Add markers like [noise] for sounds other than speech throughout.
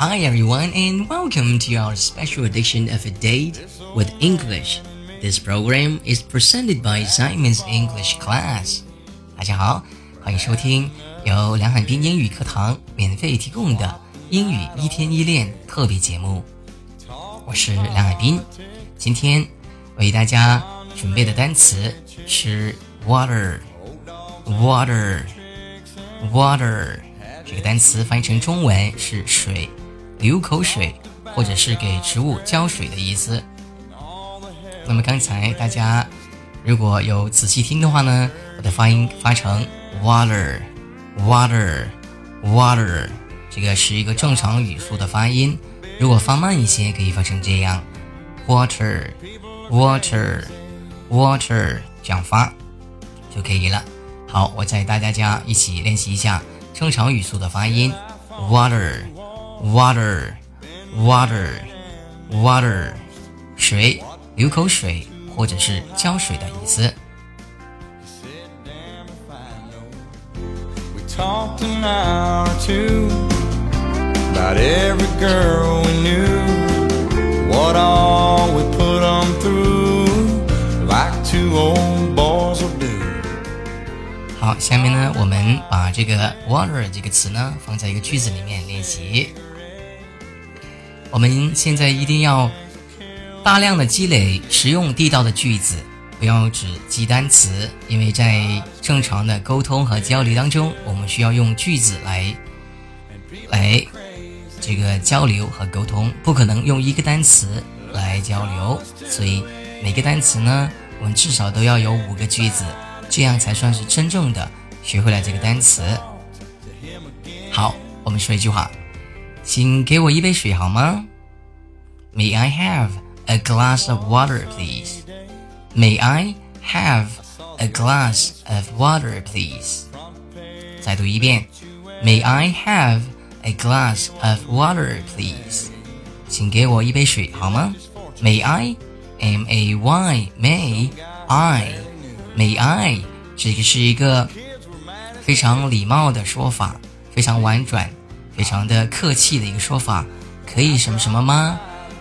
Hi everyone and welcome to our special edition of A Date with English. This program is presented by Simon's English Class. 大家好，欢迎收听由梁海滨英语课堂免费提供的英语一天一练特别节目。我是梁海滨，今天为大家准备的单词是 water，water，water。这个单词翻译成中文是水。流口水，或者是给植物浇水的意思。那么刚才大家如果有仔细听的话呢，我的发音发成 water，water，water，这个是一个正常语速的发音。如果放慢一些，可以发成这样 water，water，water，这样发就可以了。好，我再大家一起练习一下正常语速的发音 water。Water water water 水，流口水或者是浇水的意思。about every girl we knew, what all we put through, like two old boys. 好，下面呢，我们把这个 water 这个词呢放在一个句子里面练习。我们现在一定要大量的积累实用地道的句子，不要只记单词，因为在正常的沟通和交流当中，我们需要用句子来来这个交流和沟通，不可能用一个单词来交流。所以每个单词呢，我们至少都要有五个句子，这样才算是真正的学会了这个单词。好，我们说一句话。请给我一杯水好吗？May I have a glass of water, please? May I have a glass of water, please? 再读一遍。May I have a glass of water, please? 请给我一杯水好吗？May I? M A Y May I? May I? 这个是一个非常礼貌的说法，非常婉转。 非常的客气的一个说法，可以什么什么吗？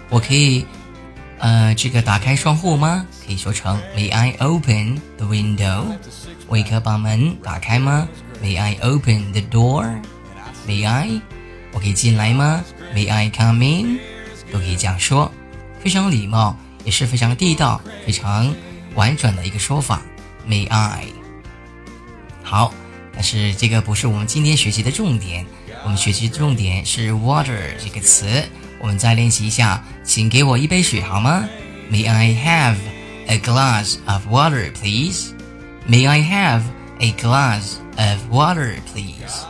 我可以，呃，这个打开窗户吗？可以说成 May I open the window？我可以把门打开吗？May I open the door？May I？我可以进来吗？May I come in？都可以这样说，非常礼貌，也是非常地道、非常婉转的一个说法。May I？好，但是这个不是我们今天学习的重点。我们学习重点是 water 这个词，我们再练习一下，请给我一杯水好吗？May I have a glass of water, please? May I have a glass of water, please?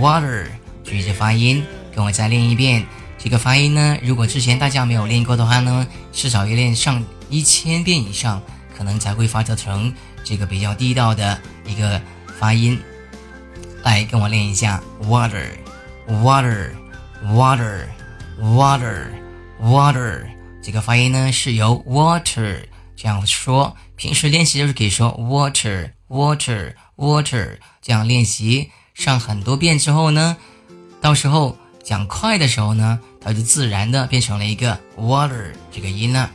Water 注意这发音，跟我再练一遍。这个发音呢，如果之前大家没有练过的话呢，至少要练上一千遍以上，可能才会发得成这个比较地道的一个发音。来，跟我练一下 water。Water water water water 这个发音呢是由 water 这样说，平时练习就是可以说 water water water 这样练习上很多遍之后呢，到时候讲快的时候呢，它就自然的变成了一个 water 这个音了。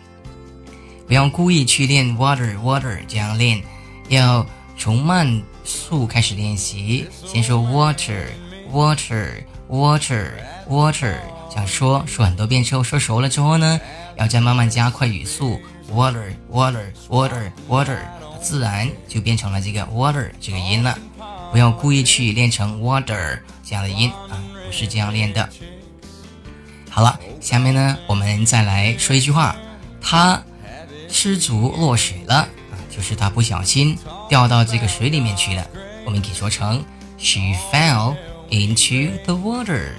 不要故意去练 water water 这样练，要从慢速开始练习，先说 water water。Water, water，这样说说很多遍之后，说熟了之后呢，要再慢慢加快语速。Water, water, water, water，自然就变成了这个 water 这个音了。不要故意去练成 water 这样的音啊，不是这样练的。好了，下面呢，我们再来说一句话：他失足落水了啊，就是他不小心掉到这个水里面去了。我们可以说成 She fell。into the water.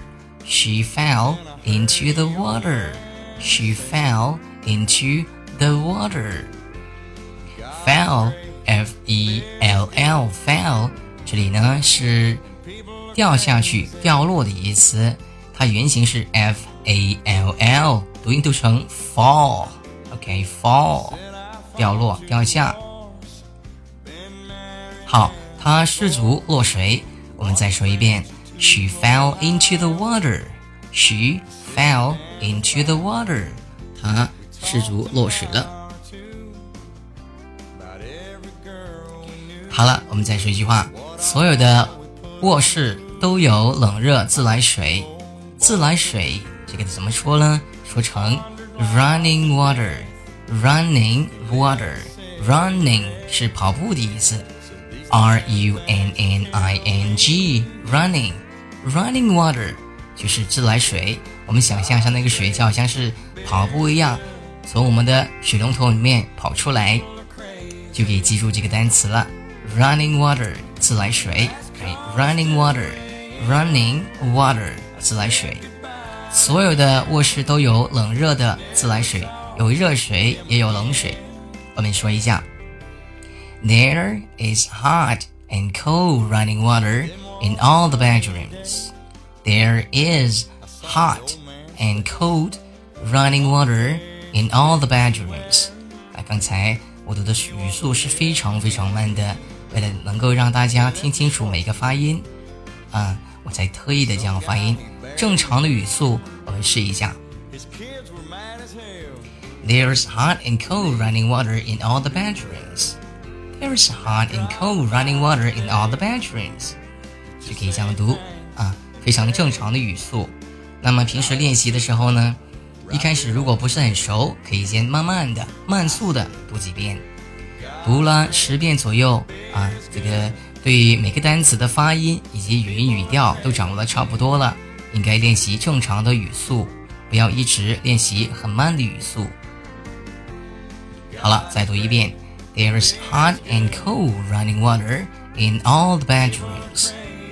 She fell into the water. She fell into the water. Fell, f e l l, fell，这里呢是掉下去、掉落的意思。它原型是 f a l l，读音读成 fall。OK，fall，掉落、掉下。好，它失足落水。我们再说一遍。 She fell into the water. She fell into the water. 她失足落水了。好了，我们再说一句话：所有的卧室都有冷热自来水。自来水这个怎么说呢？说成 running water，running water，running 是跑步的意思，r u n n i n Running water 就是自来水。我们想象一下，那个水就好像是跑步一样，从我们的水龙头里面跑出来，就可以记住这个单词了。running water 自来水，running water，running water 自来水。所有的卧室都有冷热的自来水，有热水也有冷水。我们说一下，There is hot and cold running water in all the bedrooms. There is hot and cold running water in all the bedrooms. 啊，刚才我读的语速是非常非常慢的，为了能够让大家听清楚每个发音，啊，我才特意的这样发音。正常的语速，我们试一下。There's hot and cold running water in all the bedrooms. There's hot and cold running water in all the bedrooms. 就可以这样读啊，非常正常的语速。那么平时练习的时候呢，一开始如果不是很熟，可以先慢慢的、慢速的读几遍，读了十遍左右啊，这个对每个单词的发音以及语音语调都掌握的差不多了。应该练习正常的语速，不要一直练习很慢的语速。好了，再读一遍。There's hot and cold running water in all the bedrooms.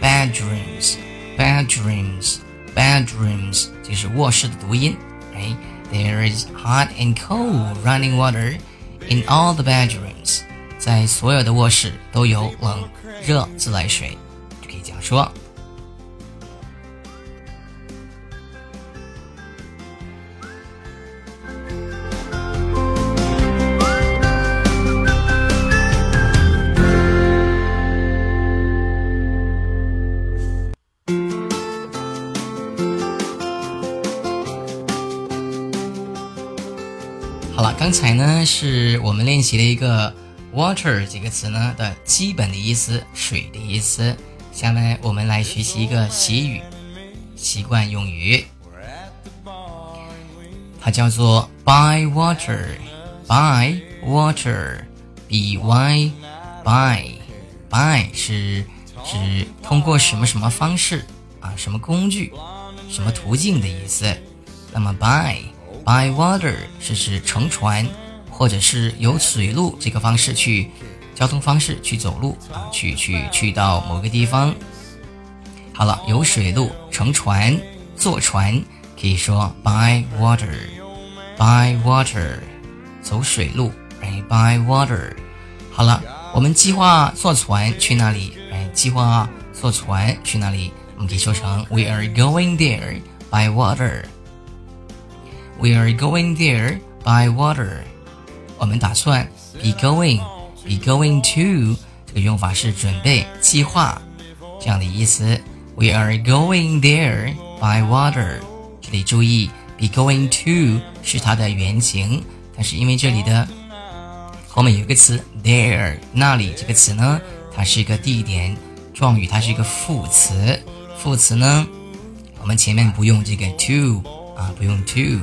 Bedrooms, bedrooms, bedrooms，这是卧室的读音。哎，There is hot and cold running water in all the bedrooms，在所有的卧室都有冷热自来水，就可以这样说。 好了，刚才呢是我们练习了一个 water 这个词呢的基本的意思，水的意思。下面我们来学习一个习语，习惯用语，它叫做 by water。by water，b y，by，by 是指通过什么什么方式啊，什么工具，什么途径的意思。那么 by。By water 是指乘船，或者是有水路这个方式去交通方式去走路啊，去去去到某个地方。好了，有水路，乘船，坐船，可以说 by water，by water，走水路，哎，by water。好了，我们计划坐船去哪里？哎，计划坐船去哪里？我们可以说成 We are going there by water。We are going there by water。我们打算 be going be going to 这个用法是准备计划这样的意思。We are going there by water。这里注意 be going to 是它的原型，但是因为这里的后面有一个词 there 那里这个词呢，它是一个地点状语，它是一个副词。副词呢，我们前面不用这个 to 啊，不用 to。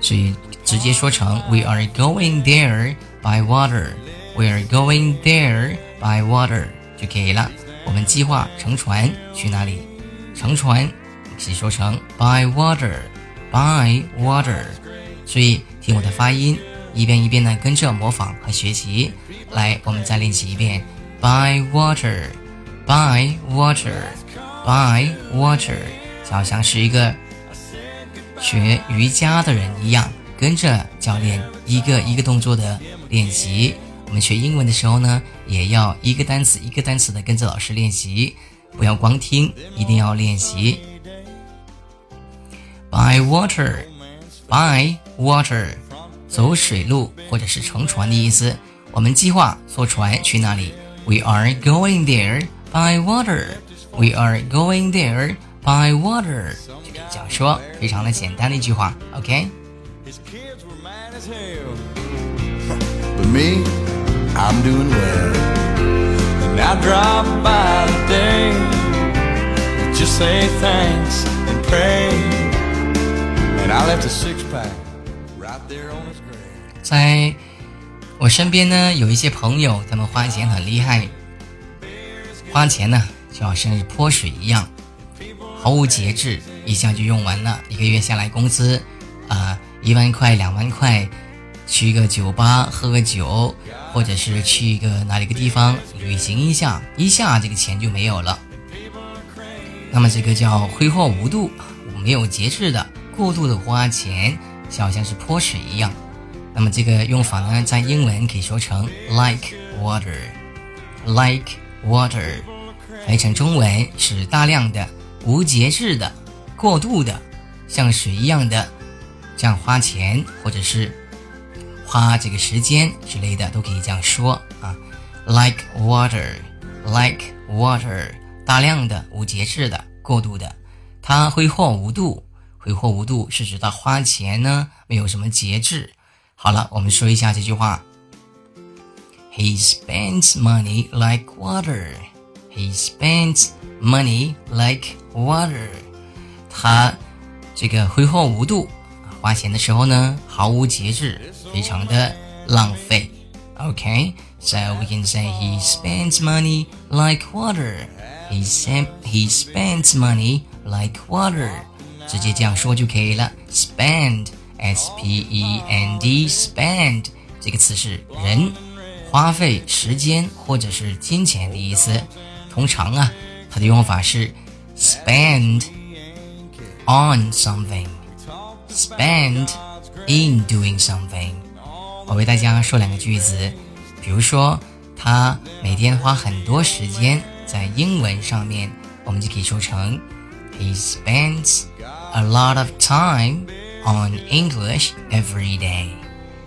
所以直接说成 We are going there by water. We are going there by water 就可以了。我们计划乘船去哪里？乘船可以说成 by water, by water。所以听我的发音，一遍一遍的跟着模仿和学习。来，我们再练习一遍 by water, by water, by water，就好像是一个。学瑜伽的人一样，跟着教练一个一个动作的练习。我们学英文的时候呢，也要一个单词一个单词的跟着老师练习，不要光听，一定要练习。By water, by water，走水路或者是乘船的意思。我们计划坐船去那里？We are going there by water. We are going there ，buy water 就可以这样说，非常的简单的一句话。OK。 His kids were mad as hell. But [laughs] me, I'm doing well. And I drop by today. Just say thanks and pray. And I left a six pack right there on his grave. 在我身边呢，有一些朋友，他们花钱很厉害，花钱呢就好像是泼水一样， 毫无节制，一下就用完了。一个月下来工资，啊、一万块、两万块，去一个酒吧喝个酒，或者是去一个哪里个地方旅行一下，一下这个钱就没有了。那么这个叫挥霍无度，没有节制的过度的花钱，就好像是泼水一样。那么这个用法呢，在英文可以说成 like water，like water，翻译成中文是大量的、无节制的、过度的，像水一样的这样花钱，或者是花这个时间之类的，都可以这样说啊。like water，like water，大量的、无节制的、过度的，他挥霍无度。挥霍无度是指他花钱呢没有什么节制。好了，我们说一下这句话。He spends money like water. He spends money like water. 他这个挥霍无度，花钱的时候呢毫无节制，非常的浪费。Okay, so we can say he spends money like water. He sem he spends money like water. 直接这样说就可以了。Spend, s p e n d, spend 这个词是人花费时间或者是金钱的意思。通常啊， 它的用法是 spend on something, spend in doing something。我为大家说两个句子，比如说他每天花很多时间在英文上面，我们就可以说成 He spends a lot of time on English every day.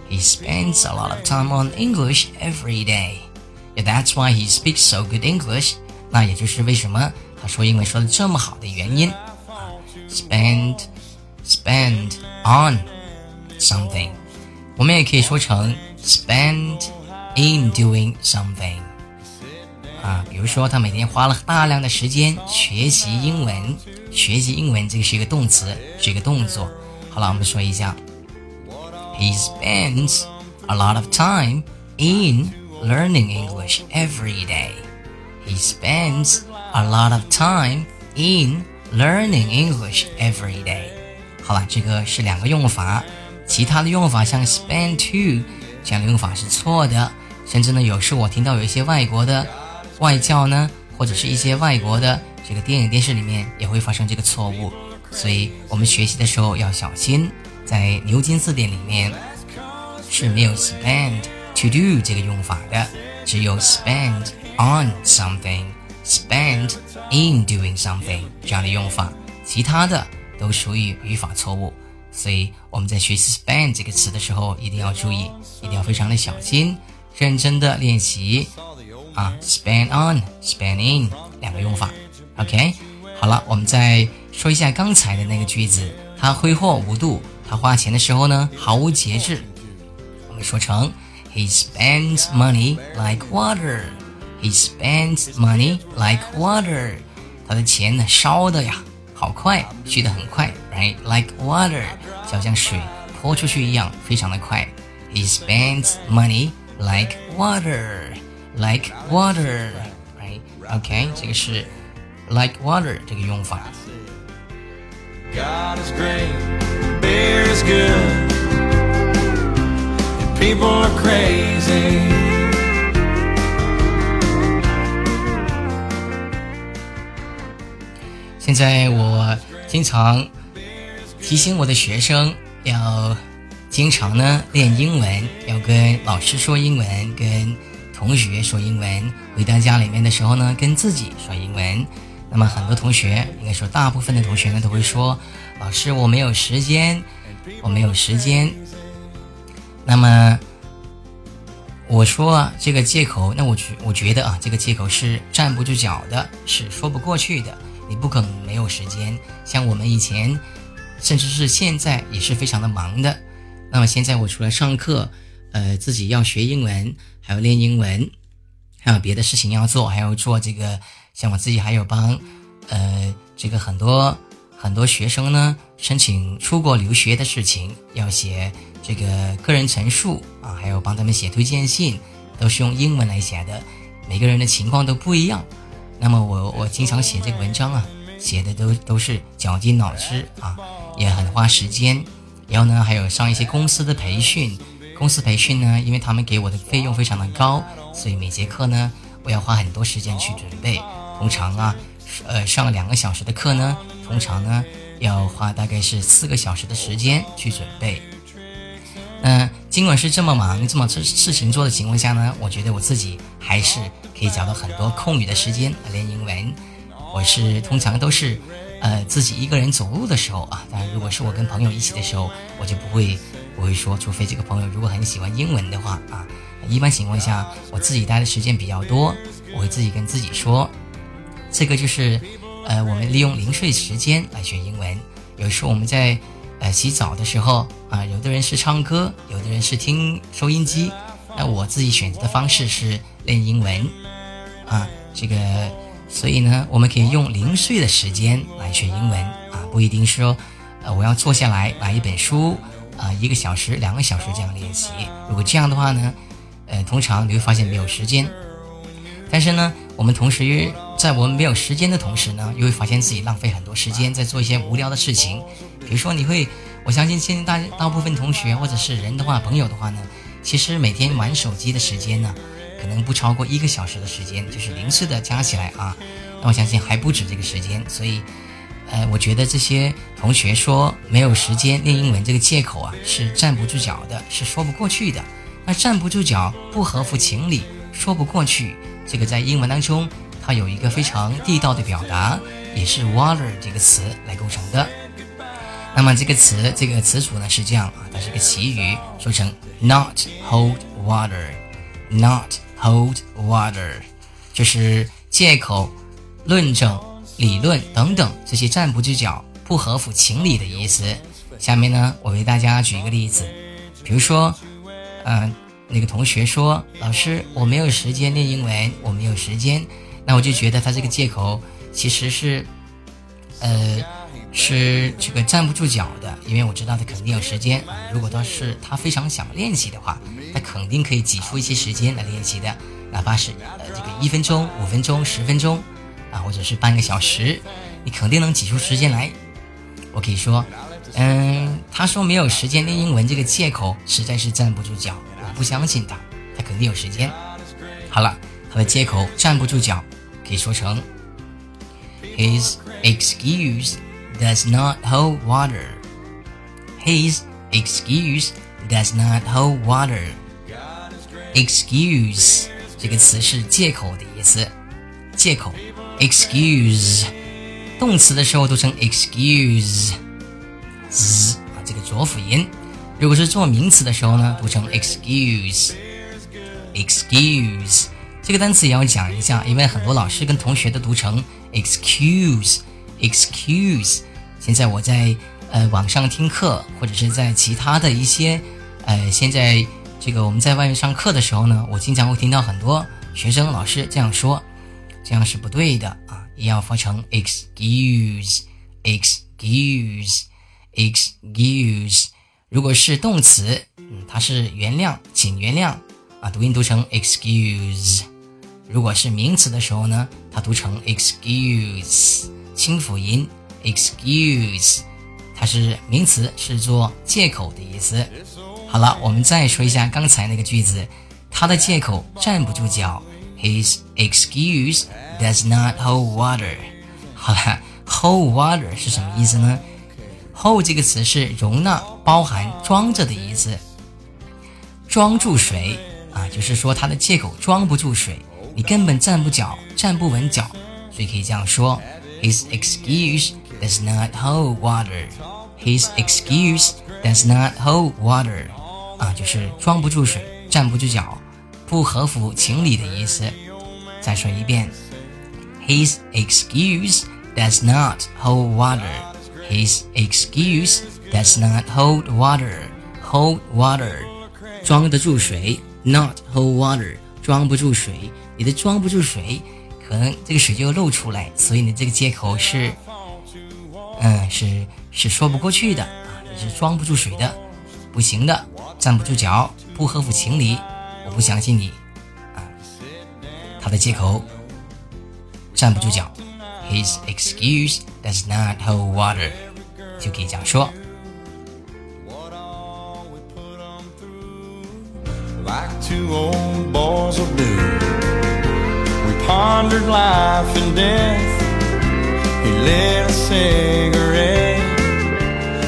He spends a lot of time on English every day. Yeah, that's why he speaks so good English. 那也就是为什么他说英文说的这么好的原因啊。Spend, spend on something. 我们也可以说成 spend in doing something. 啊，比如说他每天花了大量的时间学习英文，学习英文这个是一个动词，是一个动作。好了，我们说一下，He spends a lot of time in learning English every day. He spends a lot of time in learning English every day. 好了，这个是两个用法，其他的用法像 spend to 这样的用法是错的，甚至呢，有时我听到有一些外国的外教呢，或者是一些外国的这个电影电视里面也会发生这个错误，所以我们学习的时候要小心，在牛津字典里面是没有 spend to do 这个用法的，只有 spend on something, spend in doing something 这样的用法，其他的都属于语法错误。所以我们在学习 spend 这个词的时候，一定要注意，一定要非常的小心，认真的练习啊，spend on，spend in 两个用法。OK，好了，我们再说一下刚才的那个句子，他挥霍无度，他花钱的时候呢毫无节制。我们说成 He spends money like water. He spends money like water. 他的钱呢烧的呀，好快，去的很快，right？Like water，就好像水泼出去一样，非常的快。He spends money like water, like water, right？OK，、这个是 like water 这个用法。 God is great, beer is good, and People are crazy. 现在我经常提醒我的学生要经常呢练英文，要跟老师说英文，跟同学说英文。回到家里面的时候呢，跟自己说英文。那么很多同学，应该说大部分的同学呢，都会说：“老师，我没有时间，我没有时间。”那么我说这个借口，那我觉我觉得啊，这个借口是站不住脚的，是说不过去的。你不可能没有时间。像我们以前，甚至是现在也是非常的忙的。那么现在我除了上课，呃，自己要学英文，还要练英文，还有别的事情要做，还要做这个。像我自己还有帮，呃，这个很多很多学生呢申请出国留学的事情，要写这个个人陈述啊，还有帮他们写推荐信，都是用英文来写的。每个人的情况都不一样。那么我我经常写这个文章啊，写的都都是绞尽脑汁啊，也很花时间。然后呢，还有上一些公司的培训，公司培训呢，因为他们给我的费用非常的高，所以每节课呢，我要花很多时间去准备。通常啊，呃，上两个小时的课呢，通常呢要花大概是四个小时的时间去准备。嗯尽管是这么忙、这么事事情做的情况下呢，我觉得我自己还是可以找到很多空余的时间来练英文。我是通常都是，呃，自己一个人走路的时候啊，当然如果是我跟朋友一起的时候，我就不会不会说，除非这个朋友如果很喜欢英文的话啊，一般情况下我自己待的时间比较多，我会自己跟自己说。这个就是，呃，我们利用零碎时间来学英文。有时候我们在，呃，洗澡的时候啊，有的人是唱歌，有的人是听收音机。那我自己选择的方式是练英文，啊，这个，所以呢，我们可以用零碎的时间来学英文啊，不一定说，呃，我要坐下来买一本书，啊，一个小时、两个小时这样练习。如果这样的话呢，呃，通常你会发现没有时间。但是呢，我们同时。在我们没有时间的同时呢，又会发现自己浪费很多时间在做一些无聊的事情。比如说，你会，我相信现在大大部分同学或者是人的话，朋友的话呢，其实每天玩手机的时间呢，可能不超过一个小时的时间，就是零碎的加起来啊。那我相信还不止这个时间。所以，呃，我觉得这些同学说没有时间练英文这个借口啊，是站不住脚的，是说不过去的。那站不住脚，不合乎情理，说不过去，这个在英文当中。它有一个非常地道的表达，也是 water 这个词来构成的。那么这个词，这个词组呢是这样啊，它是个习语，说成 not hold water，not hold water，就是借口、论证、理论等等这些站不住脚、不合乎情理的意思。下面呢，我为大家举一个例子，比如说，嗯，那个同学说，老师，我没有时间练英文，我没有时间。那我就觉得他这个借口其实是，呃，是这个站不住脚的，因为我知道他肯定有时间。如果他是他非常想练习的话，他肯定可以挤出一些时间来练习的，哪怕是呃这个一分钟、五分钟、十分钟，啊，或者是半个小时，你肯定能挤出时间来。我可以说，嗯，他说没有时间练英文这个借口实在是站不住脚，我不相信他，他肯定有时间。好了，他的借口站不住脚。可以说成，His excuse does not hold water. His excuse does not hold water. Excuse 这个词是借口的意思，借口，excuse 动词的时候读成 excuse，z 啊这个浊辅音，如果是做名词的时候呢，读成 excuse，excuse。这个单词也要讲一下，因为很多老师跟同学都读成 excuse，。现在我在呃网上听课，或者是在其他的一些呃，现在这个我们在外面上课的时候呢，我经常会听到很多学生老师这样说，这样是不对的啊，也要发成 excuse，excuse，excuse。如果是动词，嗯，它是原谅，请原谅啊，读音读成 excuse。如果是名词的时候呢，它读成 excuse，清辅音 excuse，它是名词，是做借口的意思。好了，我们再说一下刚才那个句子，他的借口站不住脚，his excuse does not hold water。好了，hold water 是什么意思呢？hold 这个词是容纳、包含、装着的意思，装住水啊，就是说他的借口装不住水。你根本站不脚，站不稳脚，所以可以这样说 ：His excuse does not hold water. His excuse does not hold water. 啊，就是装不住水，站不住脚，不合乎情理的意思。再说一遍，His excuse does not hold water. His excuse does not hold water. Hold water，装得住水；not hold water，装不住水。你的装不住水， 可能这个水就漏出来，所以呢这个借口是，嗯，是是说不过去的啊，你是装不住水的，不行的，站不住脚，不合乎情理，我不相信你啊。他的借口站不住脚，His excuse does not hold water，就可以这样说。Pondered life and death. He lit a cigarette.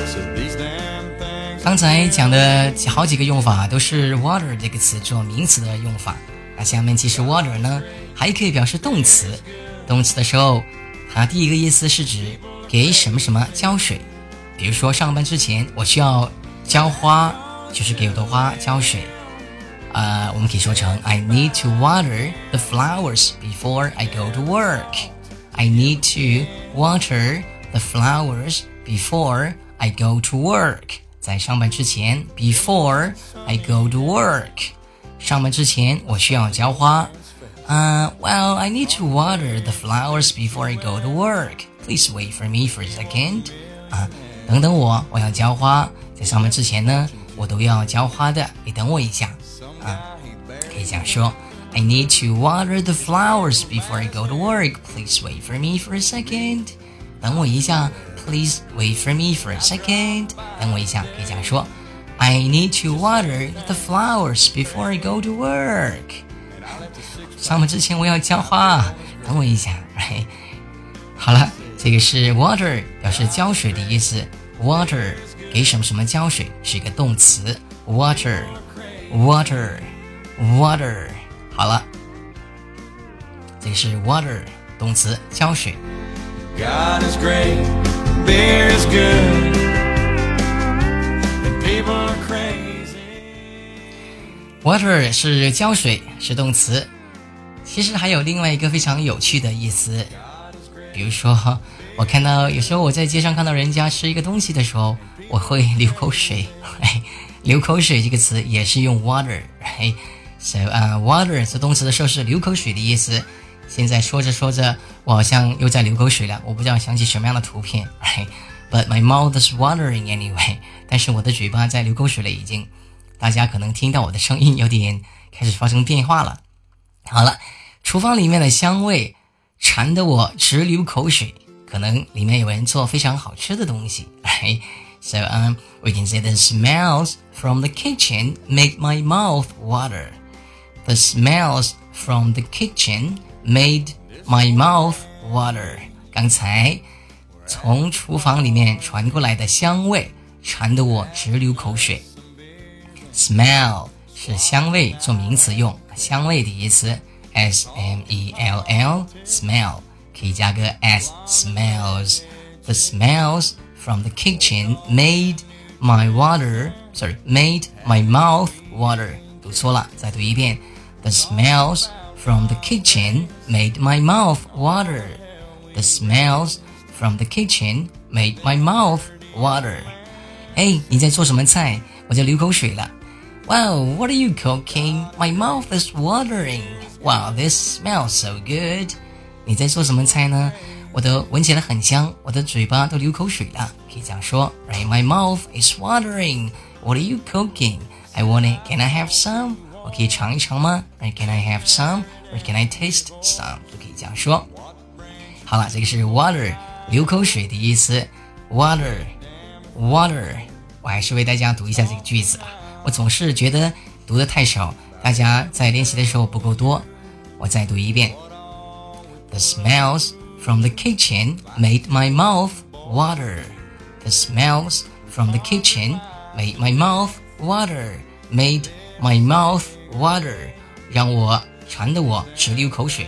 Said these damn things. 刚才讲的好几个用法都是 water 这个词做名词的用法。那下面其实 water 呢还可以表示动词。动词的时候，它第一个意思是指给什么什么浇水。比如说上班之前我需要浇花，就是给我的花浇水。呃，我们可以说成 I need to water the flowers before I go to work. I need to water the flowers before I go to work. 在上班之前，before I go to work，上班之前我需要浇花。Uh, well, I need to water the flowers before I go to work. Please wait for me for a second. 啊，等等我，我要浇花。在上班之前呢，我都要浇花的，你等我一下。 啊，可以这样说。I need to water the flowers before I go to work. Please wait for me for a second. 等我一下，Please wait for me for a second. 等我一下，可以这样说。I need to water the flowers before I go to work. 上班之前我要浇花，等我一下，right？好了，这个是 water，表示浇水的意思。water 给什么什么浇水是一个动词 water water 好了。这是 water 动词浇水。God is great bears good people are crazy. Water 是胶水是动词。其实还有另外一个非常有趣的意思。比如说我看到有时候我在街上看到人家吃一个东西的时候我会流口水。[laughs] 流口水这个词也是用 water，嘿，so 啊、water 做动词的时候是流口水的意思。现在说着说着，我好像又在流口水了，我不知道想起什么样的图片。哎，but my mouth is watering anyway，[laughs] 但是我的嘴巴在流口水了已经。大家可能听到我的声音有点开始发生变化了。好了，厨房里面的香味馋得我直流口水，可能里面有人做非常好吃的东西。So um, we can say the smells from the kitchen make my mouth water. The smells from the kitchen made my mouth water. 刚才从厨房里面传过来的香味，馋得我直流口水。Smell 是香味做名词用，香味的意思，s m e l l smell 可以加个 s smells。The smells from the kitchen made my water sorry made my mouth water。读错了，再读一遍。The smells from the kitchen made my mouth water. The smells from the kitchen made my mouth water. 哎，你在做什么菜？我在流口水了。Wow, what are you cooking? My mouth is watering. Wow, this smells so good. 你在做什么菜呢？ 我的闻起来很香，我的嘴巴都流口水了。可以这样说，Right? My mouth is watering. What are you cooking? I want it. Can I have some? 我可以尝一尝吗？Right? Can I have some? Or can I taste some? 都可以这样说。好了，这个是 water 流口水的意思。water water，我还是为大家读一下这个句子啊。我总是觉得读的太少，大家在练习的时候不够多。我再读一遍。The smells from the kitchen made my mouth water. The smells from the kitchen made my mouth water. Made my mouth water，让我馋得我直流口水。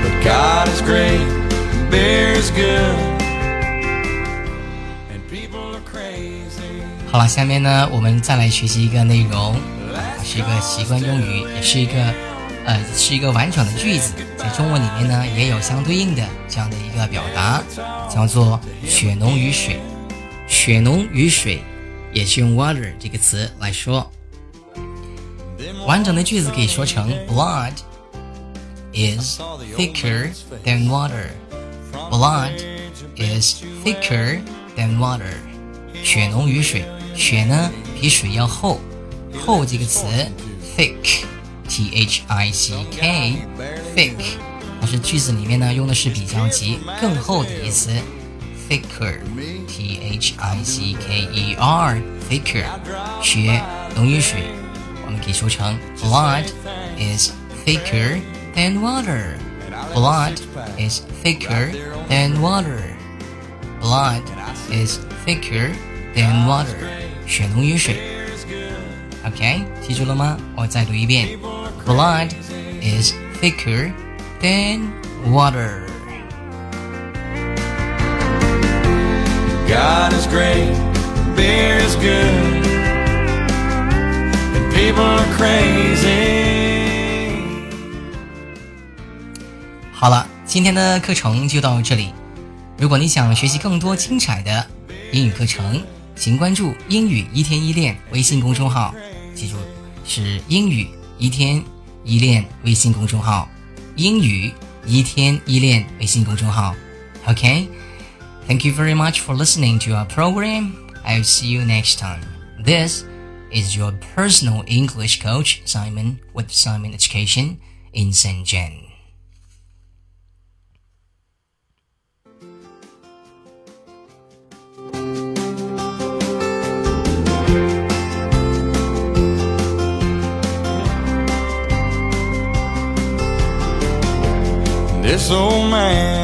But God is great, beer is good, and people are crazy. 好了，下面呢，我们再来学习一个内容，它 是一个习惯用语，也是一个呃，是一个完整的句子，在中文里面呢也有相对应的这样的一个表达，叫做血浓于水。血浓于水，也是用 water 这个词来说。完整的句子可以说成 Blood is thicker than water. Blood is thicker than water. 血浓于水，血呢比水要厚。厚这个词 thick。T H I C K，thick，它是句子里面呢用的是比较级，更厚的意思，thicker，T H I C K E R，thicker，血浓于水，我们可以说成 blood is thicker than water，blood is thicker than water，blood is thicker than water，血浓于水。 OK，记住了吗？我再读一遍。blood is thicker than water. God is great, beer is good, and people are crazy. 好了，今天的课程就到这里。如果你想学习更多精彩的英语课程，请关注“英语一天一练”微信公众号。 记住，是英语一天。依恋微信公众号，英语一天依恋微信公众号。Okay, thank you very much for listening to our program. I'll see you next time. This is your personal English coach, Simon, with Simon Education in Shenzhen. This old man